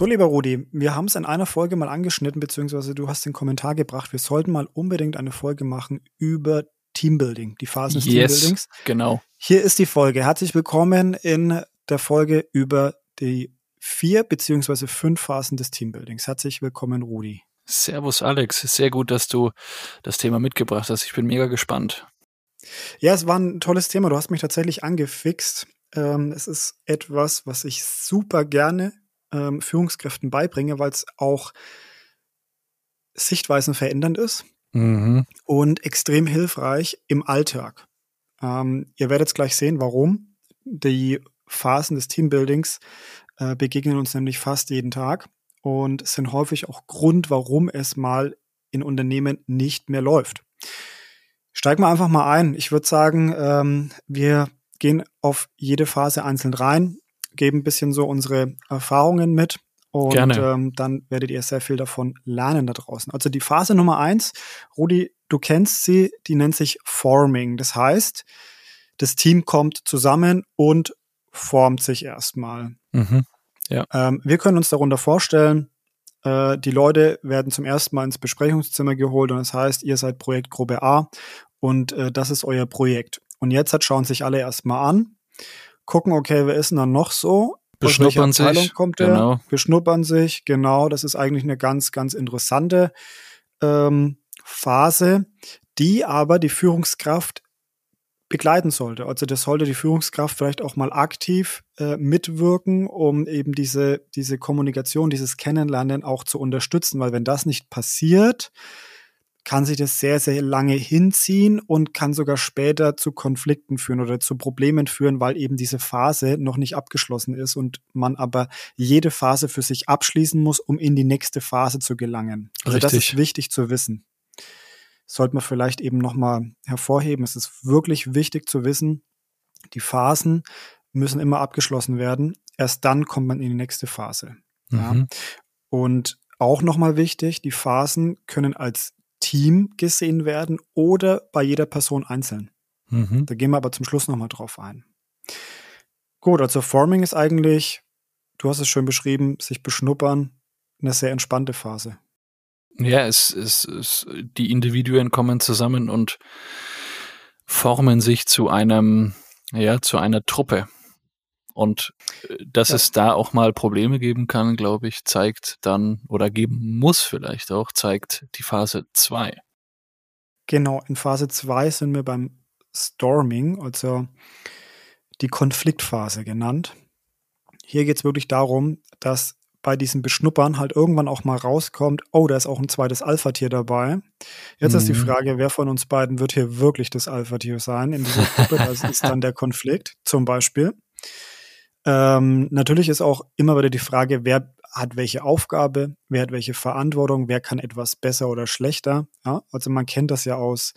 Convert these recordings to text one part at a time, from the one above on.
So, lieber Rudi, wir haben es in einer Folge mal angeschnitten, beziehungsweise du hast den Kommentar gebracht, wir sollten mal unbedingt eine Folge machen über Teambuilding, die Phasen des yes, Teambuildings. Genau. Hier ist die Folge. Herzlich willkommen in der Folge über die vier beziehungsweise fünf Phasen des Teambuildings. Herzlich willkommen, Rudi. Servus, Alex. Sehr gut, dass du das Thema mitgebracht hast. Ich bin mega gespannt. Ja, es war ein tolles Thema. Du hast mich tatsächlich angefixt. Ähm, es ist etwas, was ich super gerne ähm, Führungskräften beibringe, weil es auch Sichtweisen verändernd ist mhm. und extrem hilfreich im Alltag. Ähm, ihr werdet gleich sehen, warum. Die Phasen des Teambuildings äh, begegnen uns nämlich fast jeden Tag und sind häufig auch Grund, warum es mal in Unternehmen nicht mehr läuft. Steigen wir einfach mal ein. Ich würde sagen, ähm, wir gehen auf jede Phase einzeln rein, geben ein bisschen so unsere Erfahrungen mit und ähm, dann werdet ihr sehr viel davon lernen da draußen. Also die Phase Nummer eins, Rudi, du kennst sie, die nennt sich Forming. Das heißt, das Team kommt zusammen und formt sich erstmal. Mhm. Ja. Ähm, wir können uns darunter vorstellen, äh, die Leute werden zum ersten Mal ins Besprechungszimmer geholt und das heißt, ihr seid Projektgruppe A und äh, das ist euer Projekt. Und jetzt hat, schauen sich alle erstmal an, gucken, okay, wer ist denn da noch so? Beschnuppern sich. Kommt der? Genau. Beschnuppern sich, genau. Das ist eigentlich eine ganz, ganz interessante ähm, Phase, die aber die Führungskraft begleiten sollte. Also das sollte die Führungskraft vielleicht auch mal aktiv äh, mitwirken, um eben diese, diese Kommunikation, dieses Kennenlernen auch zu unterstützen. Weil wenn das nicht passiert, kann sich das sehr, sehr lange hinziehen und kann sogar später zu Konflikten führen oder zu Problemen führen, weil eben diese Phase noch nicht abgeschlossen ist und man aber jede Phase für sich abschließen muss, um in die nächste Phase zu gelangen. Also Richtig. das ist wichtig zu wissen. Sollte man vielleicht eben nochmal hervorheben. Es ist wirklich wichtig zu wissen, die Phasen müssen immer abgeschlossen werden. Erst dann kommt man in die nächste Phase. Mhm. Ja. Und auch nochmal wichtig, die Phasen können als Team gesehen werden oder bei jeder Person einzeln. Mhm. Da gehen wir aber zum Schluss nochmal drauf ein. Gut, also Forming ist eigentlich, du hast es schön beschrieben, sich beschnuppern, eine sehr entspannte Phase. Ja, es, es, es, die Individuen kommen zusammen und formen sich zu einem, ja, zu einer Truppe. Und äh, dass ja. es da auch mal Probleme geben kann, glaube ich, zeigt dann oder geben muss vielleicht auch, zeigt die Phase 2. Genau, in Phase 2 sind wir beim Storming, also die Konfliktphase genannt. Hier geht es wirklich darum, dass bei diesem Beschnuppern halt irgendwann auch mal rauskommt, oh, da ist auch ein zweites Alpha-Tier dabei. Jetzt mhm. ist die mhm. Frage, wer von uns beiden wird hier wirklich das Alpha-Tier sein in dieser Gruppe? Das ist dann der Konflikt zum Beispiel. Ähm, natürlich ist auch immer wieder die Frage, wer hat welche Aufgabe, wer hat welche Verantwortung, wer kann etwas besser oder schlechter. Ja? Also man kennt das ja aus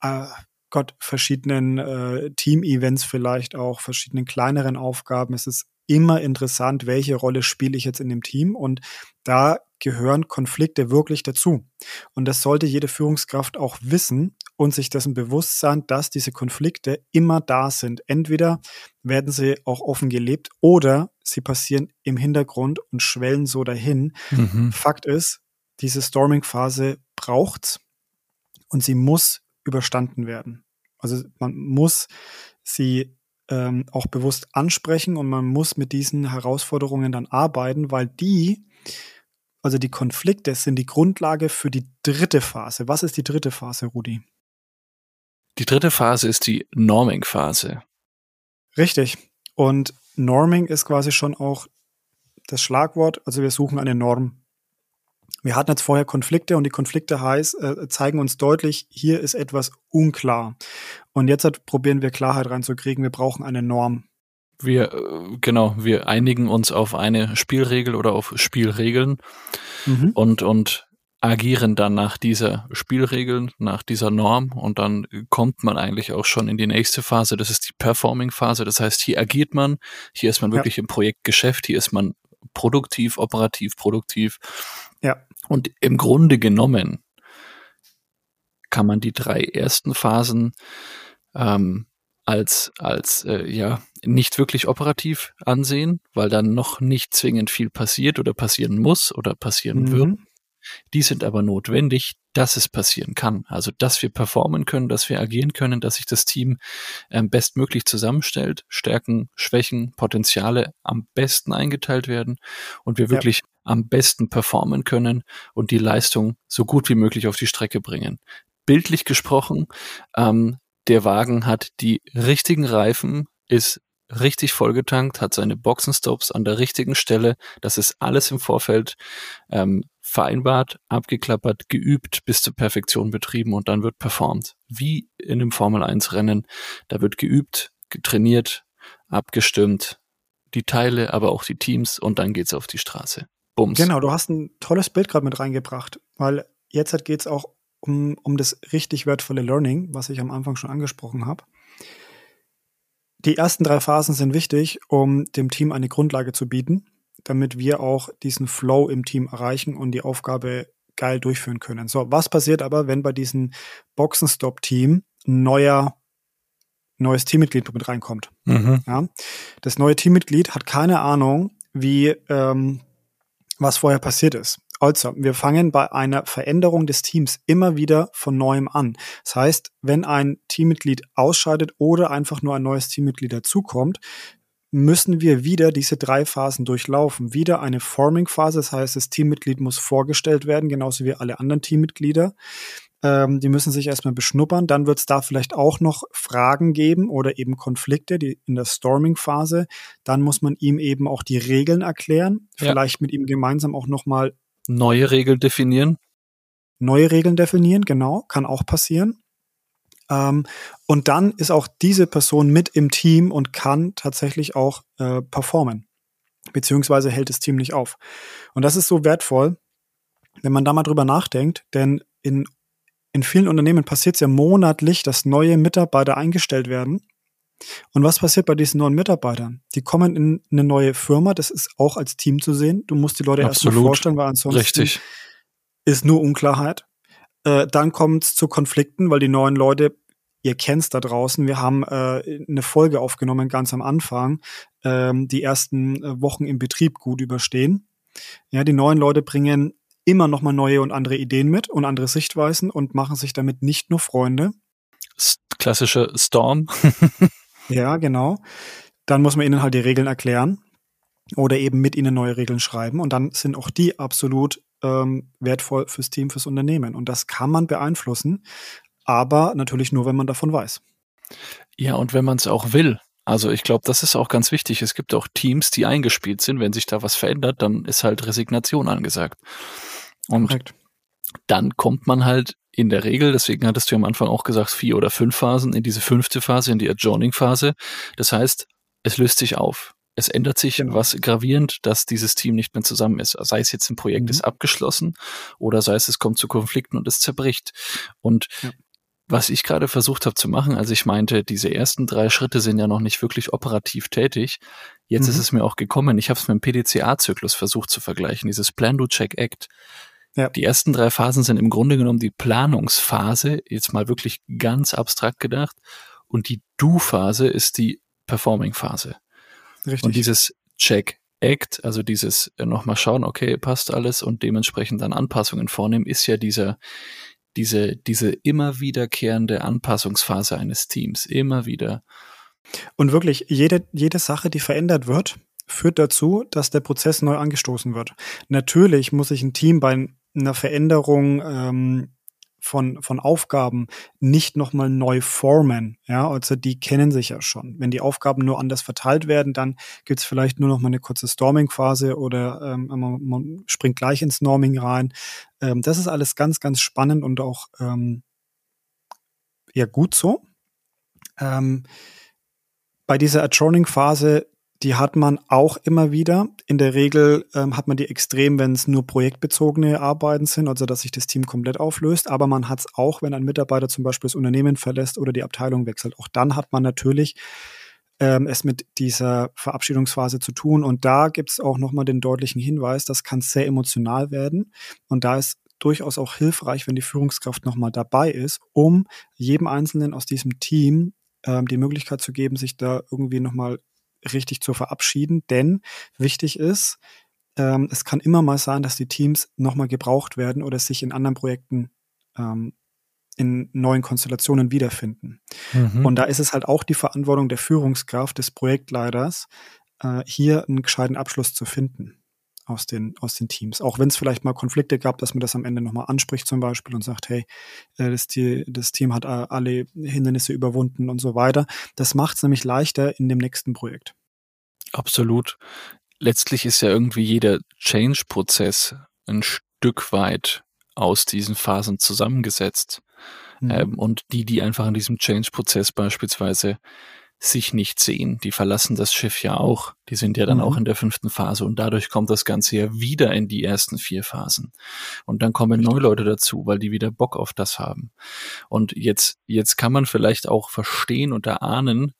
äh, Gott, verschiedenen äh, Team-Events vielleicht auch, verschiedenen kleineren Aufgaben. Es ist immer interessant, welche Rolle spiele ich jetzt in dem Team und da gehören Konflikte wirklich dazu. Und das sollte jede Führungskraft auch wissen und sich dessen bewusst sein, dass diese Konflikte immer da sind. Entweder werden sie auch offen gelebt oder sie passieren im Hintergrund und schwellen so dahin. Mhm. Fakt ist, diese Storming-Phase braucht's und sie muss überstanden werden. Also man muss sie ähm, auch bewusst ansprechen und man muss mit diesen Herausforderungen dann arbeiten, weil die, also die Konflikte sind die Grundlage für die dritte Phase. Was ist die dritte Phase, Rudi? Die dritte Phase ist die Norming-Phase. Richtig. Und Norming ist quasi schon auch das Schlagwort. Also wir suchen eine Norm. Wir hatten jetzt vorher Konflikte und die Konflikte heißt, äh, zeigen uns deutlich, hier ist etwas unklar. Und jetzt halt probieren wir Klarheit reinzukriegen. Wir brauchen eine Norm. Wir, äh, genau, wir einigen uns auf eine Spielregel oder auf Spielregeln mhm. und, und agieren dann nach dieser Spielregeln, nach dieser Norm und dann kommt man eigentlich auch schon in die nächste Phase. Das ist die Performing-Phase. Das heißt, hier agiert man, hier ist man wirklich ja. im Projektgeschäft, hier ist man produktiv, operativ, produktiv. Ja. Und im Grunde genommen kann man die drei ersten Phasen ähm, als, als äh, ja nicht wirklich operativ ansehen, weil dann noch nicht zwingend viel passiert oder passieren muss oder passieren mhm. wird. Die sind aber notwendig, dass es passieren kann. Also, dass wir performen können, dass wir agieren können, dass sich das Team ähm, bestmöglich zusammenstellt, Stärken, Schwächen, Potenziale am besten eingeteilt werden und wir ja. wirklich am besten performen können und die Leistung so gut wie möglich auf die Strecke bringen. Bildlich gesprochen, ähm, der Wagen hat die richtigen Reifen, ist richtig vollgetankt, hat seine Boxenstops an der richtigen Stelle. Das ist alles im Vorfeld ähm, vereinbart, abgeklappert, geübt, bis zur Perfektion betrieben und dann wird performt. Wie in einem Formel 1 Rennen. Da wird geübt, getrainiert, abgestimmt, die Teile, aber auch die Teams und dann geht's auf die Straße. Bums. Genau, du hast ein tolles Bild gerade mit reingebracht, weil jetzt geht's auch um, um das richtig wertvolle Learning, was ich am Anfang schon angesprochen habe. Die ersten drei Phasen sind wichtig, um dem Team eine Grundlage zu bieten, damit wir auch diesen Flow im Team erreichen und die Aufgabe geil durchführen können. So, was passiert aber, wenn bei diesem Boxenstop-Team ein neuer neues Teammitglied mit reinkommt? Mhm. Ja, das neue Teammitglied hat keine Ahnung, wie ähm, was vorher passiert ist. Also, wir fangen bei einer Veränderung des Teams immer wieder von neuem an. Das heißt, wenn ein Teammitglied ausscheidet oder einfach nur ein neues Teammitglied dazukommt, müssen wir wieder diese drei Phasen durchlaufen. Wieder eine Forming-Phase, das heißt, das Teammitglied muss vorgestellt werden, genauso wie alle anderen Teammitglieder. Ähm, die müssen sich erstmal beschnuppern. Dann wird es da vielleicht auch noch Fragen geben oder eben Konflikte die in der Storming-Phase. Dann muss man ihm eben auch die Regeln erklären, ja. vielleicht mit ihm gemeinsam auch nochmal Neue Regeln definieren? Neue Regeln definieren, genau, kann auch passieren. Ähm, und dann ist auch diese Person mit im Team und kann tatsächlich auch äh, performen. Beziehungsweise hält das Team nicht auf. Und das ist so wertvoll, wenn man da mal drüber nachdenkt, denn in, in vielen Unternehmen passiert es ja monatlich, dass neue Mitarbeiter eingestellt werden und was passiert bei diesen neuen Mitarbeitern? Die kommen in eine neue Firma, das ist auch als Team zu sehen. Du musst die Leute erstmal vorstellen, weil ansonsten Richtig. ist nur Unklarheit. Äh, dann kommt es zu Konflikten, weil die neuen Leute, ihr kennt's da draußen, wir haben äh, eine Folge aufgenommen ganz am Anfang, ähm, die ersten äh, Wochen im Betrieb gut überstehen. Ja, die neuen Leute bringen immer noch mal neue und andere Ideen mit und andere Sichtweisen und machen sich damit nicht nur Freunde. Klassische Storm. Ja, genau. Dann muss man ihnen halt die Regeln erklären oder eben mit ihnen neue Regeln schreiben. Und dann sind auch die absolut ähm, wertvoll fürs Team, fürs Unternehmen. Und das kann man beeinflussen, aber natürlich nur, wenn man davon weiß. Ja, und wenn man es auch will. Also ich glaube, das ist auch ganz wichtig. Es gibt auch Teams, die eingespielt sind. Wenn sich da was verändert, dann ist halt Resignation angesagt. Und Correct. dann kommt man halt in der Regel, deswegen hattest du am Anfang auch gesagt, vier oder fünf Phasen, in diese fünfte Phase, in die Adjoining-Phase. Das heißt, es löst sich auf. Es ändert sich genau. was gravierend, dass dieses Team nicht mehr zusammen ist. Sei es jetzt ein Projekt mhm. ist abgeschlossen oder sei es, es kommt zu Konflikten und es zerbricht. Und ja. was ich gerade versucht habe zu machen, also ich meinte, diese ersten drei Schritte sind ja noch nicht wirklich operativ tätig. Jetzt mhm. ist es mir auch gekommen. Ich habe es mit dem PDCA-Zyklus versucht zu vergleichen, dieses Plan, Do, Check, Act. Ja. Die ersten drei Phasen sind im Grunde genommen die Planungsphase, jetzt mal wirklich ganz abstrakt gedacht. Und die Do-Phase ist die Performing-Phase. Richtig. Und dieses Check Act, also dieses äh, nochmal schauen, okay, passt alles und dementsprechend dann Anpassungen vornehmen, ist ja dieser, diese, diese immer wiederkehrende Anpassungsphase eines Teams. Immer wieder. Und wirklich, jede, jede Sache, die verändert wird, führt dazu, dass der Prozess neu angestoßen wird. Natürlich muss sich ein Team bei einer Veränderung ähm, von, von Aufgaben nicht nochmal neu formen. Ja, also die kennen sich ja schon. Wenn die Aufgaben nur anders verteilt werden, dann gibt es vielleicht nur noch mal eine kurze Storming-Phase oder ähm, man, man springt gleich ins Norming rein. Ähm, das ist alles ganz, ganz spannend und auch ähm, ja gut so. Ähm, bei dieser Adjourning-Phase die hat man auch immer wieder. In der Regel ähm, hat man die extrem, wenn es nur projektbezogene Arbeiten sind, also dass sich das Team komplett auflöst. Aber man hat es auch, wenn ein Mitarbeiter zum Beispiel das Unternehmen verlässt oder die Abteilung wechselt. Auch dann hat man natürlich ähm, es mit dieser Verabschiedungsphase zu tun. Und da gibt es auch nochmal den deutlichen Hinweis, das kann sehr emotional werden. Und da ist durchaus auch hilfreich, wenn die Führungskraft nochmal dabei ist, um jedem Einzelnen aus diesem Team ähm, die Möglichkeit zu geben, sich da irgendwie nochmal richtig zu verabschieden. Denn wichtig ist, ähm, es kann immer mal sein, dass die Teams nochmal gebraucht werden oder sich in anderen Projekten ähm, in neuen Konstellationen wiederfinden. Mhm. Und da ist es halt auch die Verantwortung der Führungskraft des Projektleiters, äh, hier einen gescheiten Abschluss zu finden aus den, aus den Teams. Auch wenn es vielleicht mal Konflikte gab, dass man das am Ende nochmal anspricht zum Beispiel und sagt, hey, äh, das, die, das Team hat alle Hindernisse überwunden und so weiter. Das macht es nämlich leichter in dem nächsten Projekt. Absolut. Letztlich ist ja irgendwie jeder Change-Prozess ein Stück weit aus diesen Phasen zusammengesetzt. Mhm. Ähm, und die, die einfach in diesem Change-Prozess beispielsweise sich nicht sehen. Die verlassen das Schiff ja auch. Die sind ja dann mhm. auch in der fünften Phase und dadurch kommt das Ganze ja wieder in die ersten vier Phasen. Und dann kommen neue Leute dazu, weil die wieder Bock auf das haben. Und jetzt, jetzt kann man vielleicht auch verstehen und erahnen,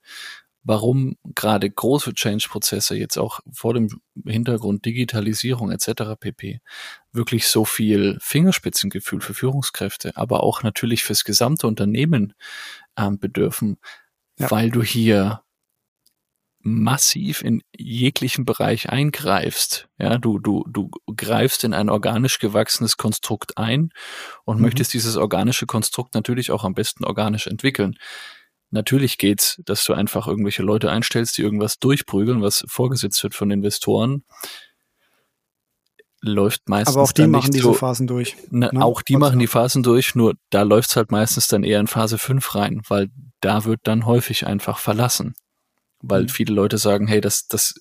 warum gerade große Change-Prozesse jetzt auch vor dem Hintergrund Digitalisierung etc. pp. wirklich so viel Fingerspitzengefühl für Führungskräfte, aber auch natürlich fürs gesamte Unternehmen ähm, bedürfen, ja. weil du hier massiv in jeglichen Bereich eingreifst. Ja, du, du, du greifst in ein organisch gewachsenes Konstrukt ein und mhm. möchtest dieses organische Konstrukt natürlich auch am besten organisch entwickeln. Natürlich geht's, dass du einfach irgendwelche Leute einstellst, die irgendwas durchprügeln, was vorgesetzt wird von Investoren. Läuft meistens. Aber auch die machen diese so, Phasen durch. Na, ne? Auch die Trotzdem. machen die Phasen durch, nur da läuft's halt meistens dann eher in Phase 5 rein, weil da wird dann häufig einfach verlassen. Weil mhm. viele Leute sagen, hey, das, das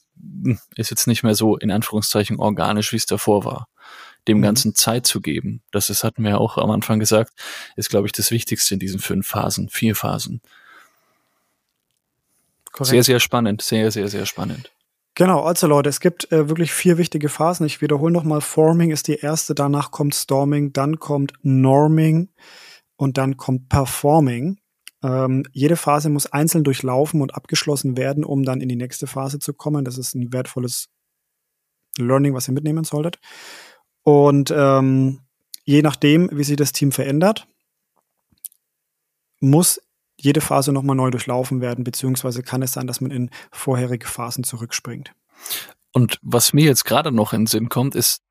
ist jetzt nicht mehr so in Anführungszeichen organisch, wie es davor war. Dem mhm. Ganzen Zeit zu geben. Das ist, hatten wir ja auch am Anfang gesagt, ist, glaube ich, das Wichtigste in diesen fünf Phasen, vier Phasen. Korrekt. Sehr, sehr spannend, sehr, sehr, sehr spannend. Genau, also Leute, es gibt äh, wirklich vier wichtige Phasen. Ich wiederhole nochmal, Forming ist die erste, danach kommt Storming, dann kommt Norming und dann kommt Performing. Ähm, jede Phase muss einzeln durchlaufen und abgeschlossen werden, um dann in die nächste Phase zu kommen. Das ist ein wertvolles Learning, was ihr mitnehmen solltet. Und ähm, je nachdem, wie sich das Team verändert, muss jede Phase nochmal neu durchlaufen werden, beziehungsweise kann es sein, dass man in vorherige Phasen zurückspringt. Und was mir jetzt gerade noch in den Sinn kommt, ist,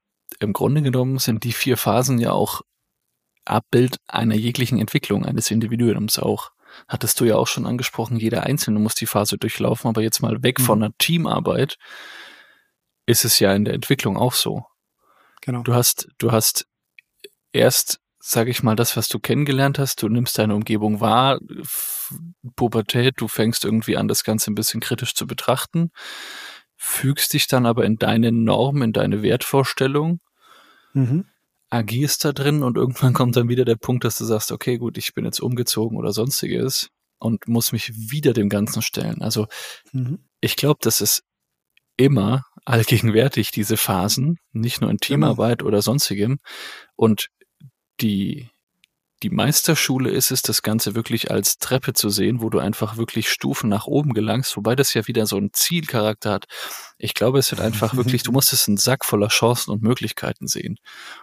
im Grunde genommen sind die vier Phasen ja auch Abbild einer jeglichen Entwicklung eines Individuums auch. Hattest du ja auch schon angesprochen, jeder Einzelne muss die Phase durchlaufen, aber jetzt mal weg mhm. von einer Teamarbeit ist es ja in der Entwicklung auch so. Genau. Du hast, du hast erst sage ich mal, das, was du kennengelernt hast, du nimmst deine Umgebung wahr, Pubertät, du fängst irgendwie an, das Ganze ein bisschen kritisch zu betrachten, fügst dich dann aber in deine Norm, in deine Wertvorstellung, mhm. agierst da drin und irgendwann kommt dann wieder der Punkt, dass du sagst, okay, gut, ich bin jetzt umgezogen oder sonstiges und muss mich wieder dem Ganzen stellen. Also mhm. ich glaube, dass es immer allgegenwärtig diese Phasen, nicht nur in Teamarbeit oder sonstigem. Und die, die Meisterschule ist es, das Ganze wirklich als Treppe zu sehen, wo du einfach wirklich Stufen nach oben gelangst, wobei das ja wieder so ein Zielcharakter hat. Ich glaube, es wird einfach wirklich, du musst es einen Sack voller Chancen und Möglichkeiten sehen.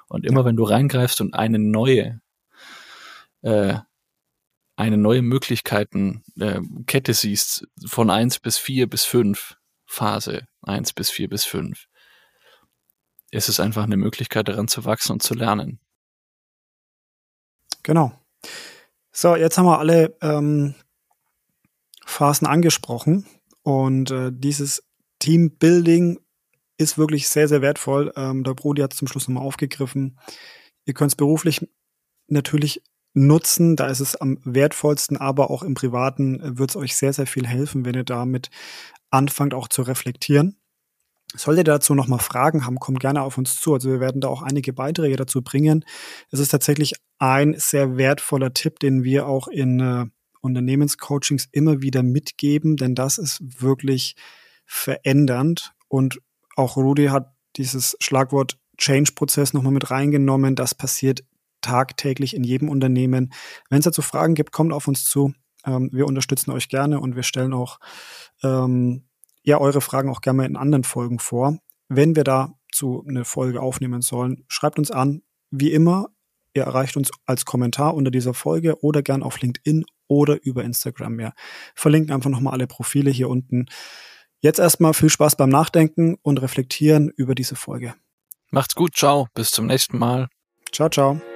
Und immer wenn du reingreifst und eine neue, äh, eine neue Möglichkeiten äh, Kette siehst, von eins bis vier bis fünf Phase eins bis vier bis fünf ist es einfach eine Möglichkeit, daran zu wachsen und zu lernen. Genau. So, jetzt haben wir alle ähm, Phasen angesprochen und äh, dieses Teambuilding ist wirklich sehr, sehr wertvoll. Ähm, der Brody hat es zum Schluss nochmal aufgegriffen. Ihr könnt es beruflich natürlich nutzen, da ist es am wertvollsten, aber auch im Privaten äh, wird es euch sehr, sehr viel helfen, wenn ihr damit anfangt auch zu reflektieren. Solltet ihr dazu nochmal Fragen haben, kommt gerne auf uns zu. Also wir werden da auch einige Beiträge dazu bringen. Es ist tatsächlich ein sehr wertvoller Tipp, den wir auch in äh, Unternehmenscoachings immer wieder mitgeben, denn das ist wirklich verändernd. Und auch Rudi hat dieses Schlagwort Change-Prozess nochmal mit reingenommen. Das passiert tagtäglich in jedem Unternehmen. Wenn es dazu Fragen gibt, kommt auf uns zu. Ähm, wir unterstützen euch gerne und wir stellen auch ähm, ja eure Fragen auch gerne in anderen Folgen vor. Wenn wir dazu eine Folge aufnehmen sollen, schreibt uns an. Wie immer, ihr erreicht uns als Kommentar unter dieser Folge oder gern auf LinkedIn oder über Instagram. Wir verlinken einfach nochmal alle Profile hier unten. Jetzt erstmal viel Spaß beim Nachdenken und Reflektieren über diese Folge. Macht's gut, ciao, bis zum nächsten Mal. Ciao, ciao.